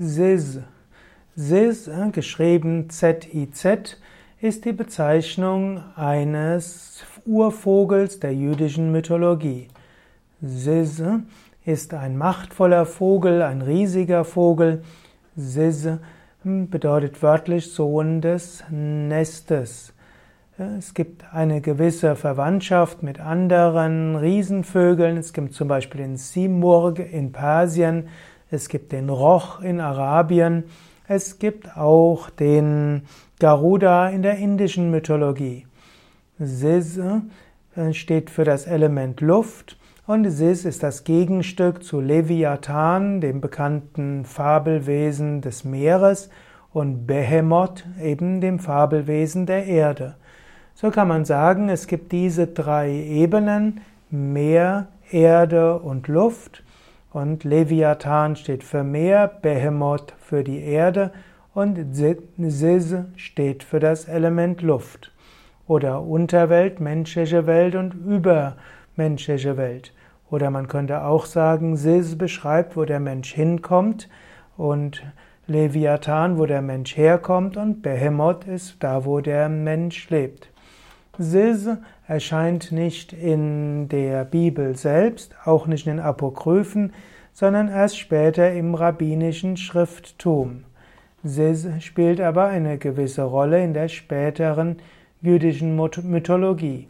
Ziz. Ziz, äh, geschrieben Z-I-Z, ist die Bezeichnung eines Urvogels der jüdischen Mythologie. Ziz ist ein machtvoller Vogel, ein riesiger Vogel. Ziz hm, bedeutet wörtlich Sohn des Nestes. Es gibt eine gewisse Verwandtschaft mit anderen Riesenvögeln. Es gibt zum Beispiel den Simurg in Persien. Es gibt den Roch in Arabien. Es gibt auch den Garuda in der indischen Mythologie. Sis äh, steht für das Element Luft und Sis ist das Gegenstück zu Leviathan, dem bekannten Fabelwesen des Meeres, und Behemoth, eben dem Fabelwesen der Erde. So kann man sagen, es gibt diese drei Ebenen, Meer, Erde und Luft. Und Leviathan steht für Meer, Behemoth für die Erde und Sis steht für das Element Luft. Oder Unterwelt, menschliche Welt und übermenschliche Welt. Oder man könnte auch sagen, Sis beschreibt, wo der Mensch hinkommt und Leviathan, wo der Mensch herkommt und Behemoth ist da, wo der Mensch lebt. Sis erscheint nicht in der Bibel selbst, auch nicht in den Apokryphen, sondern erst später im rabbinischen Schrifttum. Sis spielt aber eine gewisse Rolle in der späteren jüdischen Mythologie.